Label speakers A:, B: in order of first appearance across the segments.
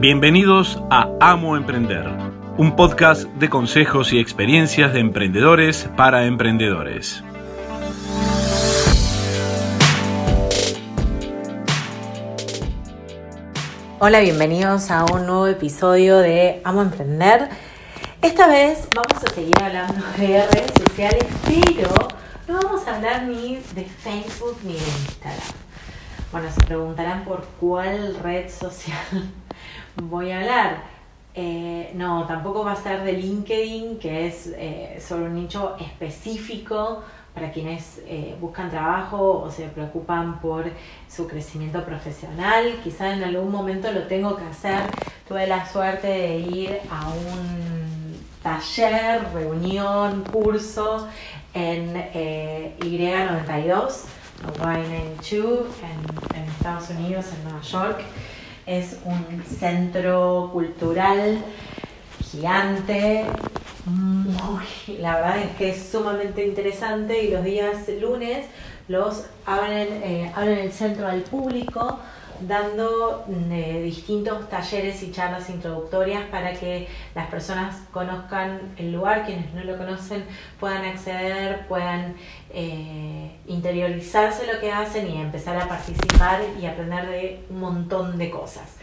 A: Bienvenidos a Amo Emprender, un podcast de consejos y experiencias de emprendedores para emprendedores.
B: Hola, bienvenidos a un nuevo episodio de Amo Emprender. Esta vez vamos a seguir hablando de redes sociales, pero no vamos a hablar ni de Facebook ni de Instagram. Bueno, se preguntarán por cuál red social voy a hablar. Eh, no, tampoco va a ser de LinkedIn, que es eh, sobre un nicho específico para quienes eh, buscan trabajo o se preocupan por su crecimiento profesional. Quizá en algún momento lo tengo que hacer. Tuve la suerte de ir a un taller, reunión, curso en Y92 Y92 en, en Estados Unidos, en Nueva York. Es un centro cultural gigante, muy, la verdad es que es sumamente interesante y los días lunes los abren, eh, abren el centro al público dando eh, distintos talleres y charlas introductorias para que las personas conozcan el lugar, quienes no lo conocen puedan acceder, puedan eh, interiorizarse lo que hacen y empezar a participar y aprender de un montón de cosas.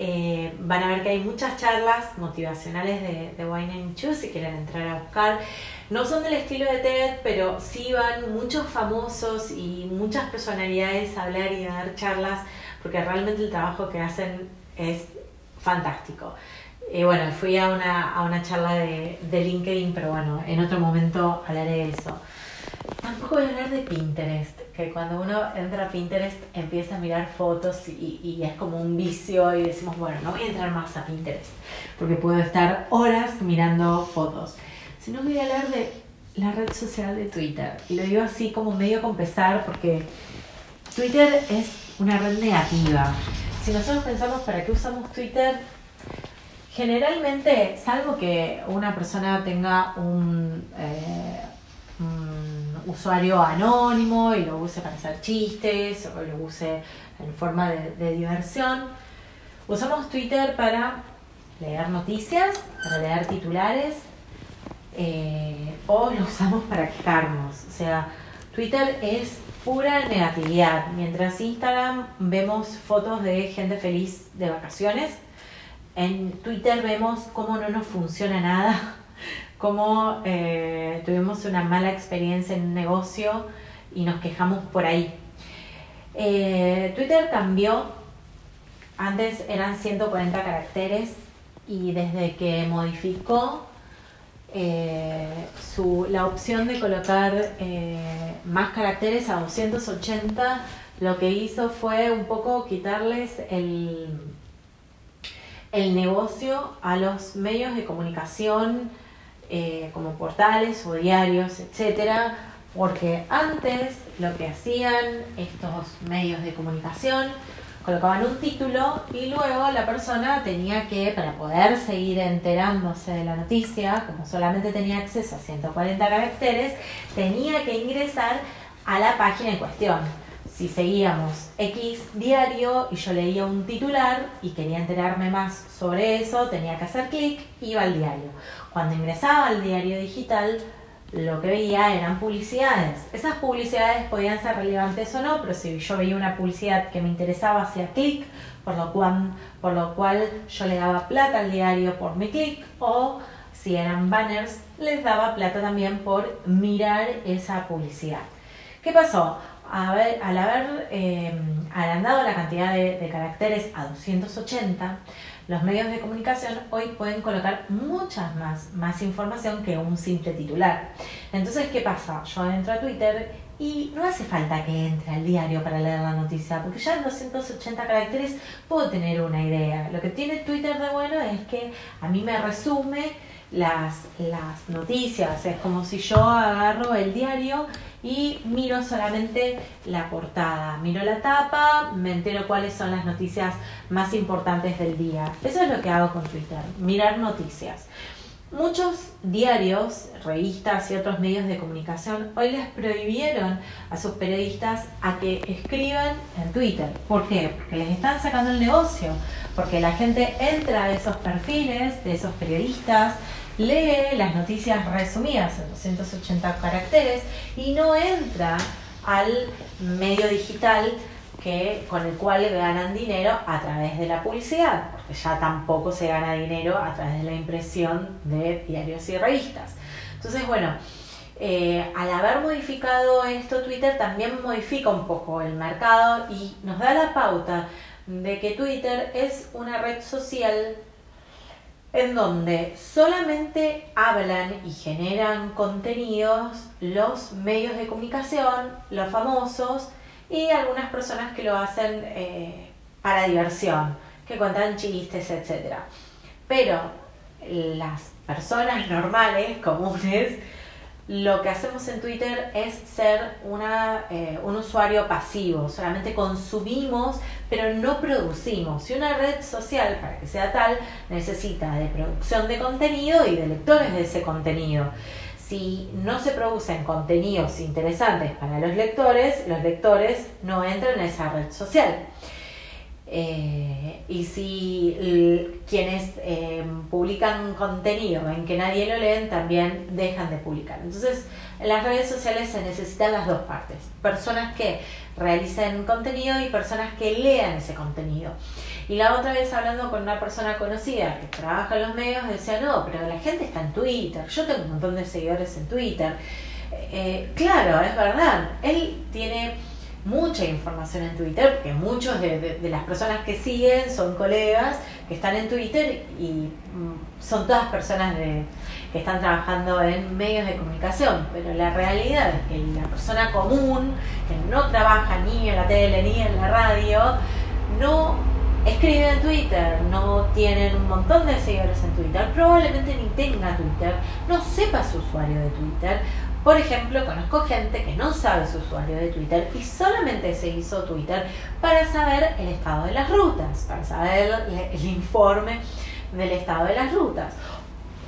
B: Eh, van a ver que hay muchas charlas motivacionales de, de Wine and Choose si quieren entrar a buscar. No son del estilo de TED, pero sí van muchos famosos y muchas personalidades a hablar y a dar charlas porque realmente el trabajo que hacen es fantástico. Y bueno, fui a una, a una charla de, de LinkedIn, pero bueno, en otro momento hablaré de eso. Tampoco voy a hablar de Pinterest, que cuando uno entra a Pinterest empieza a mirar fotos y, y, es como un vicio y decimos, bueno, no voy a entrar más a Pinterest, porque puedo estar horas mirando fotos. Sino voy a hablar de la red social de Twitter. Y lo digo así como medio con pesar, porque Twitter es una red negativa. Si nosotros pensamos para qué usamos Twitter, generalmente, salvo que una persona tenga un, eh, usuario anónimo y lo use para hacer chistes o lo use en forma de, diversión, usamos Twitter para leer noticias, para leer titulares eh, o lo usamos para quejarnos. O sea, Twitter es pura negatividad. Mientras Instagram vemos fotos de gente feliz de vacaciones, en Twitter vemos cómo no nos funciona nada, cómo eh, tuvimos una mala experiencia en un negocio y nos quejamos por ahí. Eh, Twitter cambió, antes eran 140 caracteres y desde que modificó eh, su, la opción de colocar eh, más caracteres a 280 lo que hizo fue un poco quitarles el, el negocio a los medios de comunicación eh, como portales o diarios, etcétera, porque antes lo que hacían estos medios de comunicación colocaban un título y luego la persona tenía que, para poder seguir enterándose de la noticia, como solamente tenía acceso a 140 caracteres, tenía que ingresar a la página en cuestión. Si seguíamos X diario y yo leía un titular y quería enterarme más sobre eso, tenía que hacer clic, iba al diario. Cuando ingresaba al diario digital, lo que veía eran publicidades. Esas publicidades podían ser relevantes o no, pero si yo veía una publicidad que me interesaba, hacía clic, por lo cual, por lo cual yo le daba plata al diario por mi clic, o si eran banners, les daba plata también por mirar esa publicidad. ¿Qué pasó? al haber eh, agrandado la cantidad de, de caracteres a 280, los medios de comunicación hoy pueden colocar muchas más, más información que un simple titular. Entonces, ¿qué pasa? Yo entro a Twitter y no hace falta que entre al diario para leer la noticia, porque ya en 280 caracteres puedo tener una idea. Lo que tiene Twitter de bueno es que a mí me resume las, las noticias. Es como si yo agarro el diario y miro solamente la portada, miro la tapa, me entero cuáles son las noticias más importantes del día. Eso es lo que hago con Twitter, mirar noticias. Muchos diarios, revistas y otros medios de comunicación hoy les prohibieron a sus periodistas a que escriban en Twitter. ¿Por qué? Porque les están sacando el negocio, porque la gente entra a esos perfiles de esos periodistas, lee las noticias resumidas en 280 caracteres y no entra al medio digital que, con el cual ganan dinero a través de la publicidad, porque ya tampoco se gana dinero a través de la impresión de diarios y revistas. Entonces, bueno, eh, al haber modificado esto, Twitter también modifica un poco el mercado y nos da la pauta de que Twitter es una red social en donde solamente hablan y generan contenidos los medios de comunicación, los famosos, y algunas personas que lo hacen eh, para diversión, que cuentan chistes, etc. Pero las personas normales, comunes, lo que hacemos en Twitter es ser una, eh, un usuario pasivo, solamente consumimos, pero no producimos. Y una red social, para que sea tal, necesita de producción de contenido y de lectores de ese contenido si no se producen contenidos interesantes para los lectores, los lectores no entran en esa red social. Eh, y si quienes eh, publican contenido en que nadie lo leen, también dejan de publicar. Entonces, en las redes sociales se necesitan las dos partes. Personas que realicen contenido y personas que lean ese contenido. Y la otra vez hablando con una persona conocida que trabaja en los medios, decía, no, pero la gente está en Twitter, yo tengo un montón de seguidores en Twitter. Eh, claro, es verdad, él tiene mucha información en Twitter, porque muchos de, las personas que siguen son colegas que están en Twitter y mm, son todas personas que están trabajando en medios de comunicación, pero la realidad es que la persona común, que no trabaja ni en la tele ni en la radio, no escriben en Twitter, no tienen un montón de seguidores en Twitter, probablemente ni tenga Twitter, no sepa su usuario de Twitter. Por ejemplo, conozco gente que no sabe su usuario de Twitter y solamente se hizo Twitter para saber el estado de las rutas, para saber el informe del estado de las rutas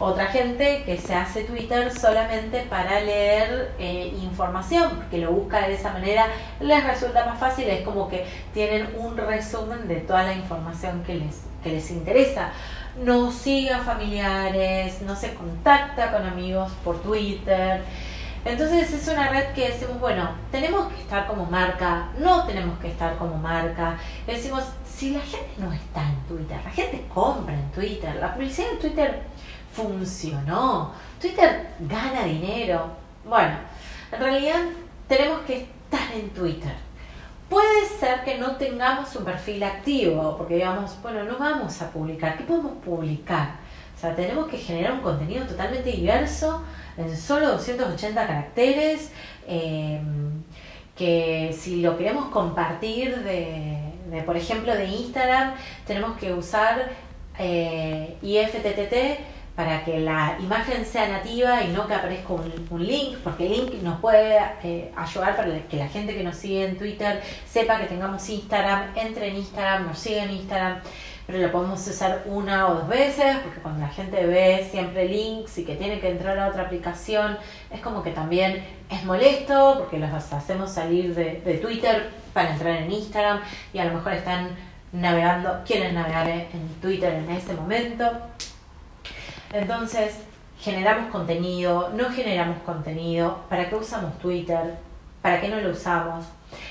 B: otra gente que se hace Twitter solamente para leer eh, información, porque lo busca de esa manera, les resulta más fácil, es como que tienen un resumen de toda la información que les, que les interesa. No siga familiares, no se contacta con amigos por Twitter. Entonces es una red que decimos, bueno, tenemos que estar como marca, no tenemos que estar como marca. Decimos, si la gente no está en Twitter, la gente compra en Twitter, la publicidad en Twitter funcionó. Twitter gana dinero. Bueno, en realidad tenemos que estar en Twitter. Puede ser que no tengamos un perfil activo, porque digamos, bueno, no vamos a publicar. ¿Qué podemos publicar? O sea, tenemos que generar un contenido totalmente diverso, en solo 280 caracteres, em, que si lo queremos compartir de, por ejemplo, de Instagram, tenemos que usar eh, IFTTT para que la imagen sea nativa y no que aparezca un, link, porque el link nos puede eh, ayudar para que la gente que nos sigue en Twitter sepa que tengamos Instagram, entre en Instagram, nos siga en Instagram, pero lo podemos usar una o dos veces, porque cuando la gente ve siempre links y que tiene que entrar a otra aplicación, es como que también es molesto, porque los hacemos salir de, Twitter para entrar en Instagram y a lo mejor están navegando, quieren navegar en Twitter en ese momento. Entonces, generamos contenido, no generamos contenido, ¿para qué usamos Twitter? ¿Para qué no lo usamos?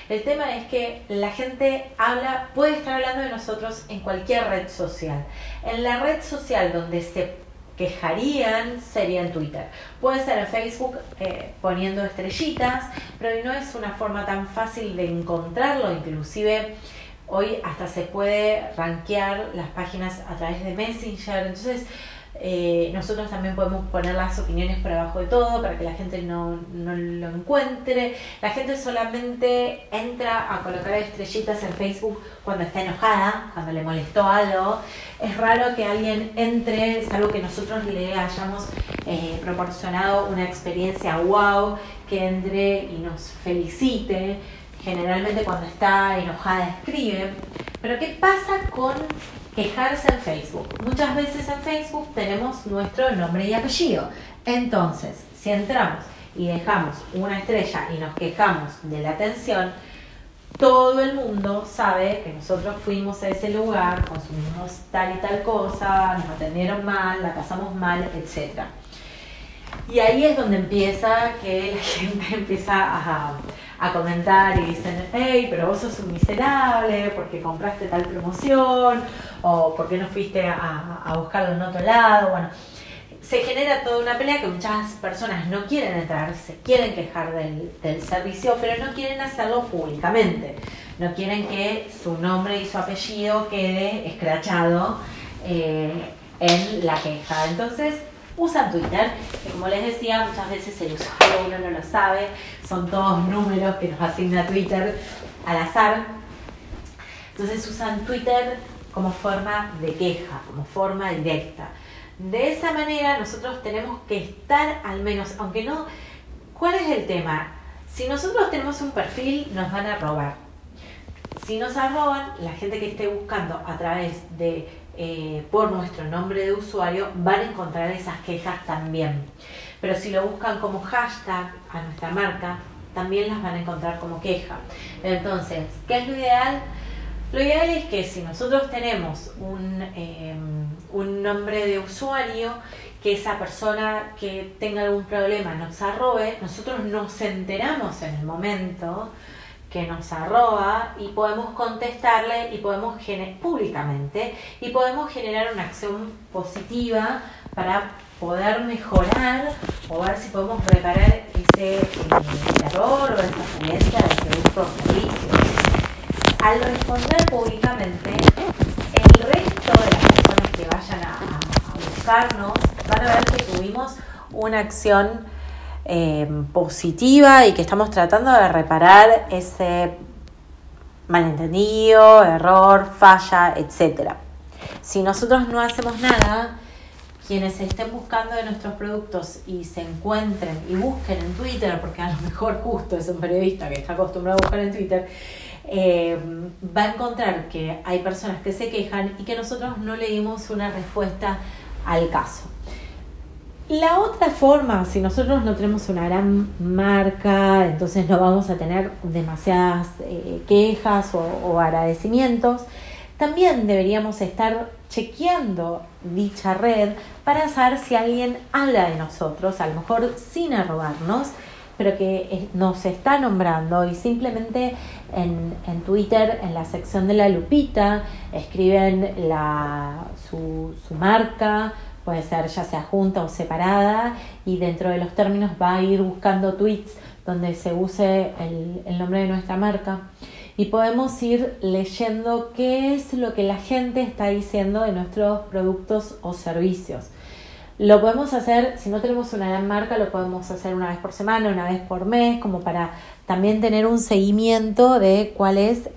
B: El tema es que la gente habla, puede estar hablando de nosotros en cualquier red social. En la red social donde se quejarían sería en Twitter. Puede ser en Facebook eh, poniendo estrellitas, pero no es una forma tan fácil de encontrarlo, inclusive hoy hasta se puede rankear las páginas a través de Messenger. Entonces, eh, nosotros también podemos poner las opiniones por abajo de todo para que la gente no, lo encuentre. La gente solamente entra a colocar estrellitas en Facebook cuando está enojada, cuando le molestó algo. Es raro que alguien entre, es algo que nosotros le hayamos eh, proporcionado una experiencia wow, que entre y nos felicite. Generalmente cuando está enojada escribe, Pero ¿qué pasa con quejarse en Facebook? Muchas veces en Facebook tenemos nuestro nombre y apellido. Entonces, si entramos y dejamos una estrella y nos quejamos de la atención, todo el mundo sabe que nosotros fuimos a ese lugar, consumimos tal y tal cosa, nos atendieron mal, la pasamos mal, etc. Y ahí es donde empieza que la gente empieza a, a comentar y dicen, hey, pero vos sos un miserable porque compraste tal promoción o porque no fuiste a, buscarlo en otro lado. Bueno, se genera toda una pelea que muchas personas no quieren entrar, se quieren quejar del, del, servicio, pero no quieren hacerlo públicamente. No quieren que su nombre y su apellido quede escrachado eh, en la queja. Entonces usan Twitter, que como les decía, muchas veces el usuario uno no lo sabe, son todos números que nos asigna Twitter al azar. Entonces usan Twitter como forma de queja, como forma directa. De esa manera nosotros tenemos que estar al menos, aunque no, ¿cuál es el tema? Si nosotros tenemos un perfil, nos van a robar. Si nos roban, la gente que esté buscando a través de, eh, por nuestro nombre de usuario, van a encontrar esas quejas también. Pero si lo buscan como hashtag a nuestra marca, también las van a encontrar como queja. Entonces, ¿qué es lo ideal? Lo ideal es que si nosotros tenemos un, eh, un nombre de usuario, que esa persona que tenga algún problema nos arrobe, nosotros nos enteramos en el momento que nos arroba y podemos contestarle y podemos públicamente y podemos generar una acción positiva para poder mejorar o ver si podemos reparar ese eh, error o esa falencia de producto o servicio. Al responder públicamente, el resto de las personas que vayan a, buscarnos van a ver que tuvimos una acción eh, positiva y que estamos tratando de reparar ese malentendido, error, falla, etc. Si nosotros no hacemos nada, quienes estén buscando de nuestros productos y se encuentren y busquen en Twitter, porque a lo mejor justo es un periodista que está acostumbrado a buscar en Twitter, eh, va a encontrar que hay personas que se quejan y que nosotros no le dimos una respuesta al caso. La otra forma, si nosotros no tenemos una gran marca, entonces no vamos a tener demasiadas eh, quejas o, agradecimientos, también deberíamos estar chequeando dicha red para saber si alguien habla de nosotros, a lo mejor sin arrobarnos, pero que nos está nombrando y simplemente en, en, Twitter, en la sección de la lupita, escriben la, su marca, puede ser ya sea junta o separada, y dentro de los términos va a ir buscando tweets donde se use el, nombre de nuestra marca y podemos ir leyendo qué es lo que la gente está diciendo de nuestros productos o servicios. Lo podemos hacer, si no tenemos una gran marca, lo podemos hacer una vez por semana, una vez por mes, como para también tener un seguimiento de cuál es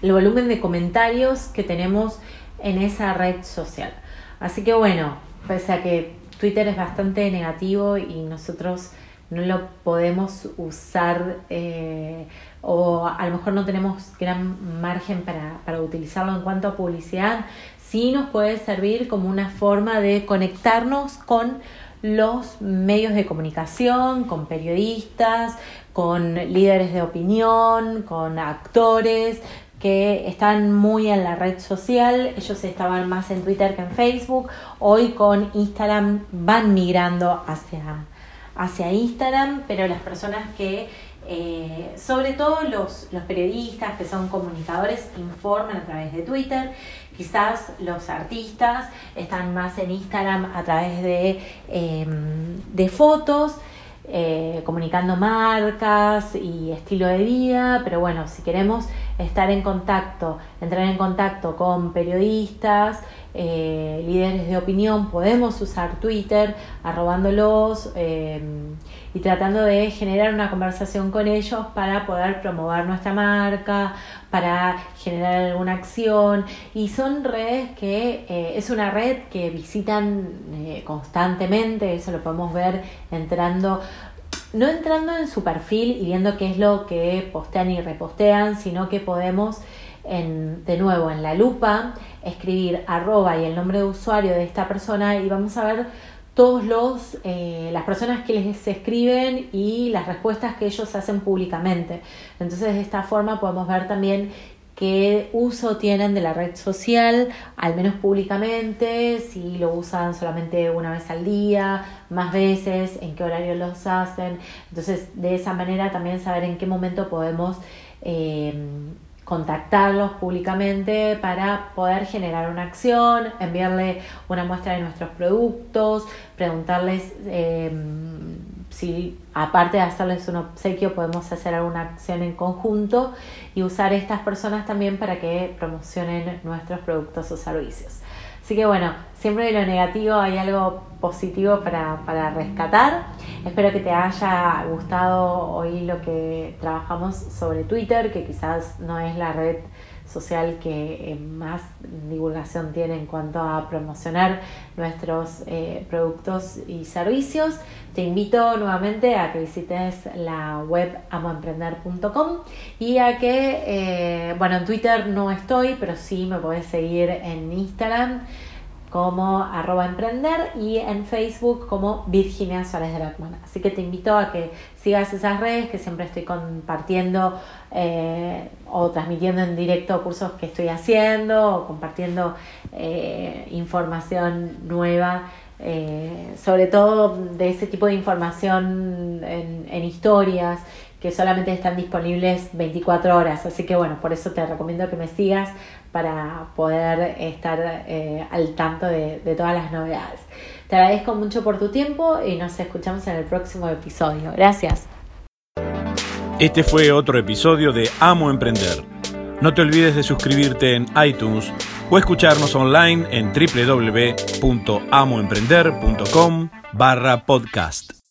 B: el volumen de comentarios que tenemos en esa red social. Así que bueno, pese a que Twitter es bastante negativo y nosotros no lo podemos usar eh, o a lo mejor no tenemos gran margen para, para utilizarlo en cuanto a publicidad, sí nos puede servir como una forma de conectarnos con los medios de comunicación, con periodistas, con líderes de opinión, con actores que están muy en la red social, ellos estaban más en Twitter que en Facebook, hoy con Instagram van migrando hacia, hacia Instagram, pero las personas que eh, sobre todo los, los, periodistas que son comunicadores informan a través de Twitter, quizás los artistas están más en Instagram a través de, em, de fotos, eh, comunicando marcas y estilo de vida, pero bueno, si queremos estar en contacto, entrar en contacto con periodistas, eh, líderes de opinión, podemos usar Twitter arrobándolos eh, y tratando de generar una conversación con ellos para poder promover nuestra marca, para generar alguna acción. Y son redes que eh, es una red que visitan constantemente, eso lo podemos ver entrando no entrando en su perfil y viendo qué es lo que postean y repostean, sino que podemos de nuevo en la lupa, escribir arroba y el nombre de usuario de esta persona y vamos a ver todos los eh, las personas que les escriben y las respuestas que ellos hacen públicamente. Entonces de esta forma podemos ver también qué uso tienen de la red social, al menos públicamente, si lo usan solamente una vez al día, más veces, en qué horario los hacen. Entonces de esa manera también saber en qué momento podemos eh, contactarlos públicamente para poder generar una acción, enviarle una muestra de nuestros productos, preguntarles em, si aparte de hacerles un obsequio podemos hacer alguna acción en conjunto y usar estas personas también para que promocionen nuestros productos o servicios. Así que bueno, siempre de lo negativo hay algo positivo para, para rescatar. Espero que te haya gustado hoy lo que trabajamos sobre Twitter, que quizás no es la red social que eh, más divulgación tiene en cuanto a promocionar nuestros eh, productos y servicios. Te invito nuevamente a que visites la web amoemprender.com y a que, eh, bueno, en Twitter no estoy, pero sí me puedes seguir en Instagram como arroba emprender y en Facebook como Virginia Suárez de. Así que te invito a que sigas esas redes que siempre estoy compartiendo eh, o transmitiendo en directo cursos que estoy haciendo o compartiendo eh, información nueva. Eh, sobre todo de ese tipo de información en historias que solamente están disponibles 24 horas. Así que bueno, por eso te recomiendo que me sigas para poder estar eh, al tanto de, todas las novedades. Te agradezco mucho por tu tiempo y nos escuchamos en el próximo episodio. Gracias.
A: Este fue otro episodio de Amo Emprender. No te olvides de suscribirte en iTunes o escucharnos online en www.amoemprender.com barra podcast.